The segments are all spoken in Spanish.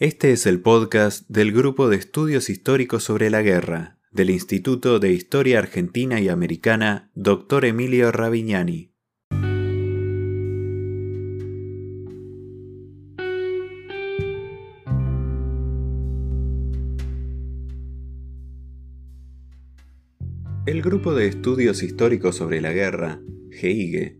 Este es el podcast del Grupo de Estudios Históricos sobre la Guerra del Instituto de Historia Argentina y Americana, Dr. Emilio Ravignani. El Grupo de Estudios Históricos sobre la Guerra, GEIGE,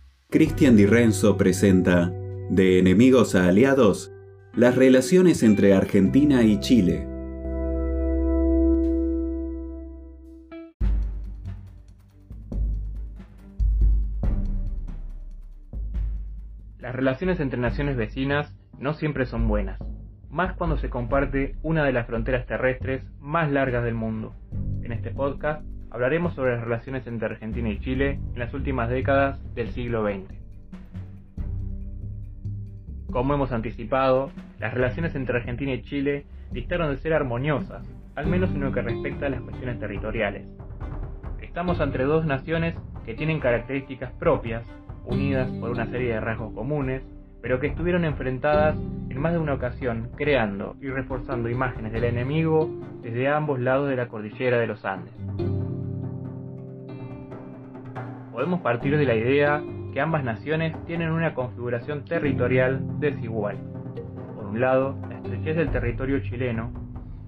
Cristian Di Renzo presenta De enemigos a aliados, las relaciones entre Argentina y Chile. Las relaciones entre naciones vecinas no siempre son buenas, más cuando se comparte una de las fronteras terrestres más largas del mundo. En este podcast hablaremos sobre las relaciones entre Argentina y Chile en las últimas décadas del siglo XX. Como hemos anticipado, las relaciones entre Argentina y Chile dictaron de ser armoniosas, al menos en lo que respecta a las cuestiones territoriales. Estamos entre dos naciones que tienen características propias, unidas por una serie de rasgos comunes, pero que estuvieron enfrentadas en más de una ocasión, creando y reforzando imágenes del enemigo desde ambos lados de la cordillera de los Andes podemos partir de la idea que ambas naciones tienen una configuración territorial desigual. Por un lado, la estrechez del territorio chileno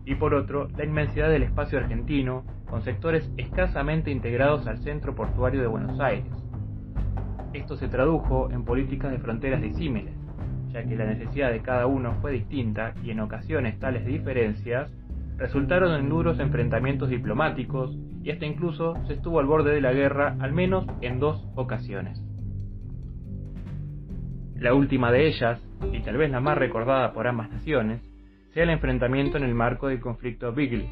y por otro, la inmensidad del espacio argentino, con sectores escasamente integrados al centro portuario de Buenos Aires. Esto se tradujo en políticas de fronteras disímiles, ya que la necesidad de cada uno fue distinta y en ocasiones tales diferencias resultaron en duros enfrentamientos diplomáticos y hasta incluso se estuvo al borde de la guerra al menos en dos ocasiones. La última de ellas, y tal vez la más recordada por ambas naciones, sea el enfrentamiento en el marco del conflicto Bigley.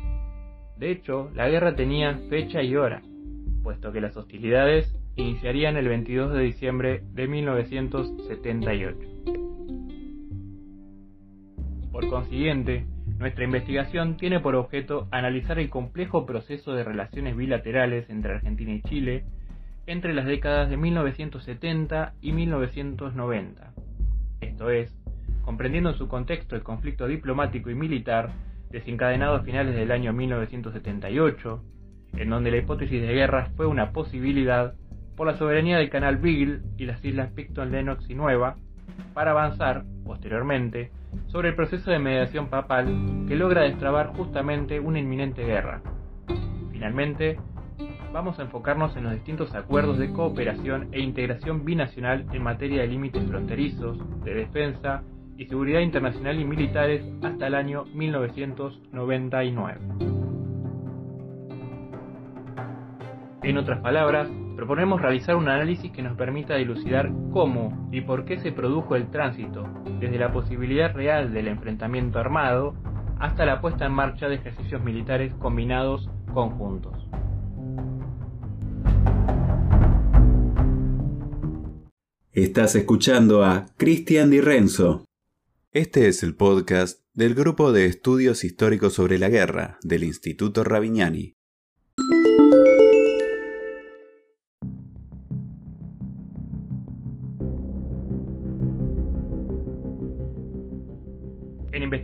De hecho, la guerra tenía fecha y hora, puesto que las hostilidades iniciarían el 22 de diciembre de 1978. Por consiguiente, nuestra investigación tiene por objeto analizar el complejo proceso de relaciones bilaterales entre Argentina y Chile entre las décadas de 1970 y 1990. Esto es, comprendiendo en su contexto el conflicto diplomático y militar desencadenado a finales del año 1978, en donde la hipótesis de guerra fue una posibilidad por la soberanía del canal Beagle y las islas Picton, Lennox y Nueva, para avanzar, posteriormente, sobre el proceso de mediación papal que logra destrabar justamente una inminente guerra. Finalmente, vamos a enfocarnos en los distintos acuerdos de cooperación e integración binacional en materia de límites fronterizos, de defensa y seguridad internacional y militares hasta el año 1999. En otras palabras, proponemos realizar un análisis que nos permita dilucidar cómo y por qué se produjo el tránsito desde la posibilidad real del enfrentamiento armado hasta la puesta en marcha de ejercicios militares combinados conjuntos. Estás escuchando a Cristian Di Renzo. Este es el podcast del Grupo de Estudios Históricos sobre la Guerra del Instituto Ravignani.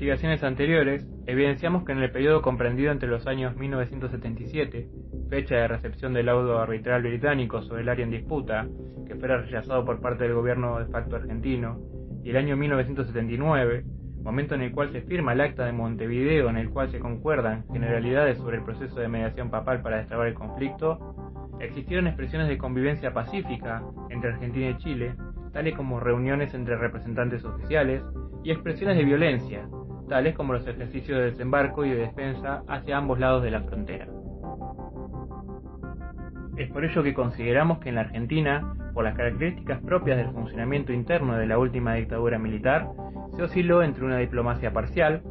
Investigaciones anteriores, evidenciamos que en el periodo comprendido entre los años 1977, fecha de recepción del laudo arbitral británico sobre el área en disputa, que fuera rechazado por parte del gobierno de facto argentino, y el año 1979, momento en el cual se firma el Acta de Montevideo en el cual se concuerdan generalidades sobre el proceso de mediación papal para destrabar el conflicto, existieron expresiones de convivencia pacífica entre Argentina y Chile, tales como reuniones entre representantes oficiales, y expresiones de violencia, tales como los ejercicios de desembarco y de defensa hacia ambos lados de la frontera. Es por ello que consideramos que en la Argentina, por las características propias del funcionamiento interno de la última dictadura militar, se osciló entre una diplomacia parcial,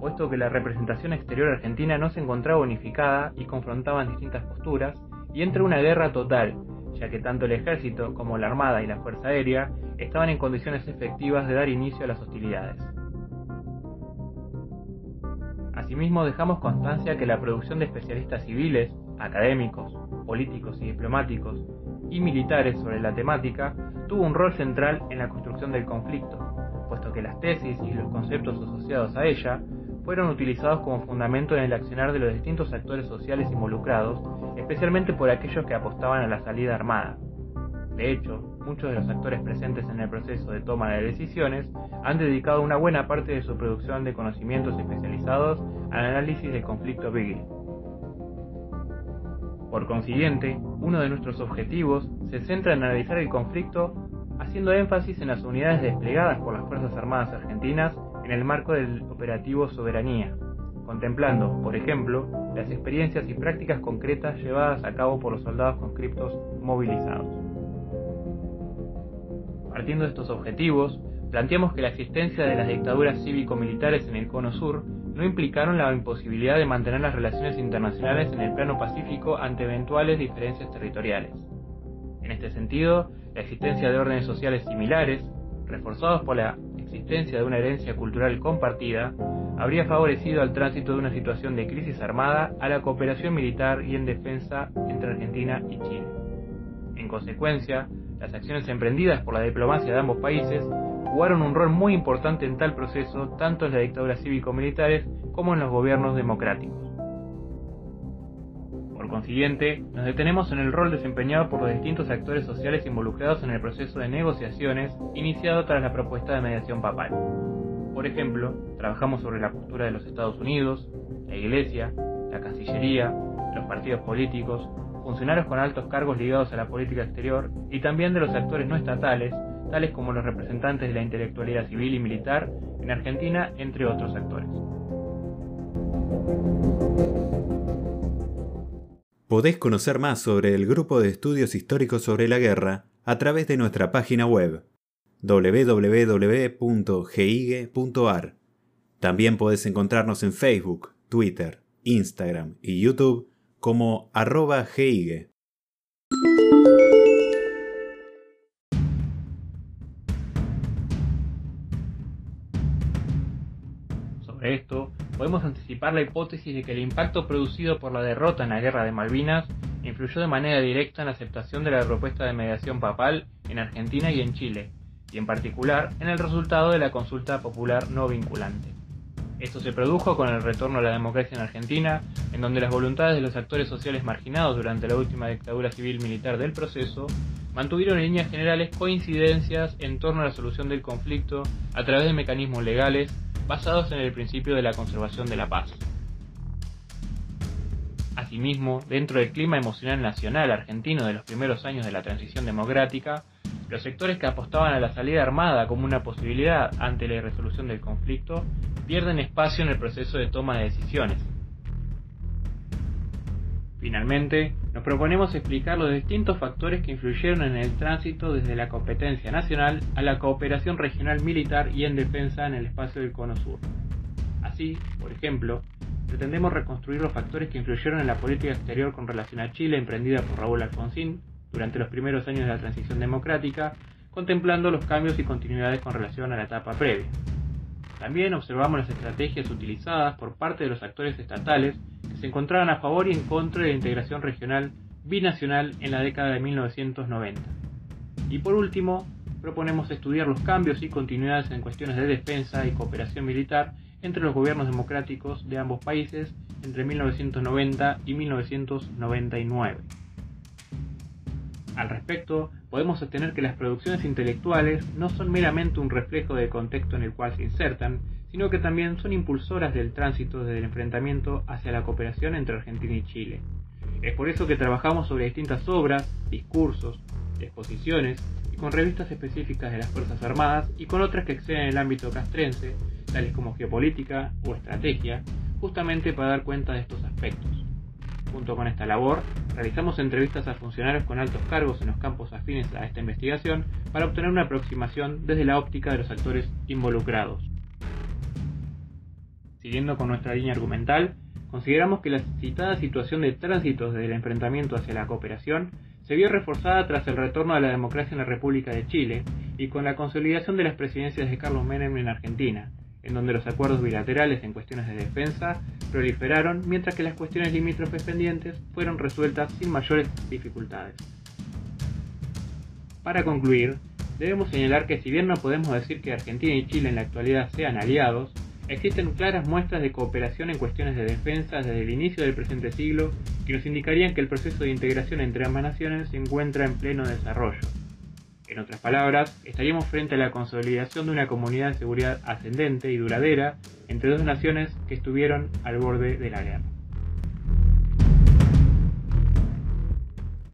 puesto que la representación exterior argentina no se encontraba unificada y confrontaban distintas posturas, y entre una guerra total, ya que tanto el ejército como la armada y la fuerza aérea estaban en condiciones efectivas de dar inicio a las hostilidades. Asimismo, dejamos constancia que la producción de especialistas civiles, académicos, políticos y diplomáticos y militares sobre la temática tuvo un rol central en la construcción del conflicto, puesto que las tesis y los conceptos asociados a ella fueron utilizados como fundamento en el accionar de los distintos actores sociales involucrados, especialmente por aquellos que apostaban a la salida armada. De hecho, muchos de los actores presentes en el proceso de toma de decisiones han dedicado una buena parte de su producción de conocimientos especializados al análisis del conflicto Beagle. Por consiguiente, uno de nuestros objetivos se centra en analizar el conflicto haciendo énfasis en las unidades desplegadas por las Fuerzas Armadas Argentinas en el marco del operativo Soberanía, contemplando, por ejemplo, las experiencias y prácticas concretas llevadas a cabo por los soldados conscriptos movilizados. Partiendo de estos objetivos, planteamos que la existencia de las dictaduras cívico-militares en el Cono Sur no implicaron la imposibilidad de mantener las relaciones internacionales en el plano pacífico ante eventuales diferencias territoriales. En este sentido, la existencia de órdenes sociales similares, reforzados por la existencia de una herencia cultural compartida, habría favorecido al tránsito de una situación de crisis armada a la cooperación militar y en defensa entre Argentina y Chile. En consecuencia, las acciones emprendidas por la diplomacia de ambos países jugaron un rol muy importante en tal proceso, tanto en las dictaduras cívico-militares como en los gobiernos democráticos. Por consiguiente, nos detenemos en el rol desempeñado por los distintos actores sociales involucrados en el proceso de negociaciones iniciado tras la propuesta de mediación papal. Por ejemplo, trabajamos sobre la postura de los Estados Unidos, la Iglesia, la Cancillería, los partidos políticos, funcionarios con altos cargos ligados a la política exterior y también de los actores no estatales tales como los representantes de la intelectualidad civil y militar en Argentina, entre otros actores. Podés conocer más sobre el Grupo de Estudios Históricos sobre la Guerra a través de nuestra página web www.gigue.ar. También podés encontrarnos en Facebook, Twitter, Instagram y YouTube como arroba gigue. esto, podemos anticipar la hipótesis de que el impacto producido por la derrota en la Guerra de Malvinas influyó de manera directa en la aceptación de la propuesta de mediación papal en Argentina y en Chile, y en particular en el resultado de la consulta popular no vinculante. Esto se produjo con el retorno a la democracia en Argentina, en donde las voluntades de los actores sociales marginados durante la última dictadura civil militar del proceso mantuvieron en líneas generales coincidencias en torno a la solución del conflicto a través de mecanismos legales basados en el principio de la conservación de la paz. Asimismo, dentro del clima emocional nacional argentino de los primeros años de la transición democrática, los sectores que apostaban a la salida armada como una posibilidad ante la resolución del conflicto pierden espacio en el proceso de toma de decisiones. Finalmente, nos proponemos explicar los distintos factores que influyeron en el tránsito desde la competencia nacional a la cooperación regional militar y en defensa en el espacio del Cono Sur. Así, por ejemplo, pretendemos reconstruir los factores que influyeron en la política exterior con relación a Chile emprendida por Raúl Alfonsín durante los primeros años de la transición democrática, contemplando los cambios y continuidades con relación a la etapa previa. También observamos las estrategias utilizadas por parte de los actores estatales se encontraban a favor y en contra de la integración regional binacional en la década de 1990. Y por último, proponemos estudiar los cambios y continuidades en cuestiones de defensa y cooperación militar entre los gobiernos democráticos de ambos países entre 1990 y 1999. Al respecto, podemos sostener que las producciones intelectuales no son meramente un reflejo del contexto en el cual se insertan, sino que también son impulsoras del tránsito desde el enfrentamiento hacia la cooperación entre Argentina y Chile. Es por eso que trabajamos sobre distintas obras, discursos, exposiciones y con revistas específicas de las Fuerzas Armadas y con otras que exceden el ámbito castrense, tales como geopolítica o estrategia, justamente para dar cuenta de estos aspectos. Junto con esta labor, realizamos entrevistas a funcionarios con altos cargos en los campos afines a esta investigación para obtener una aproximación desde la óptica de los actores involucrados. Siguiendo con nuestra línea argumental, consideramos que la citada situación de tránsito desde el enfrentamiento hacia la cooperación se vio reforzada tras el retorno a la democracia en la República de Chile y con la consolidación de las presidencias de Carlos Menem en Argentina, en donde los acuerdos bilaterales en cuestiones de defensa proliferaron, mientras que las cuestiones limítrofes pendientes fueron resueltas sin mayores dificultades. Para concluir, debemos señalar que si bien no podemos decir que Argentina y Chile en la actualidad sean aliados, existen claras muestras de cooperación en cuestiones de defensa desde el inicio del presente siglo que nos indicarían que el proceso de integración entre ambas naciones se encuentra en pleno desarrollo. En otras palabras, estaríamos frente a la consolidación de una comunidad de seguridad ascendente y duradera entre dos naciones que estuvieron al borde de la guerra.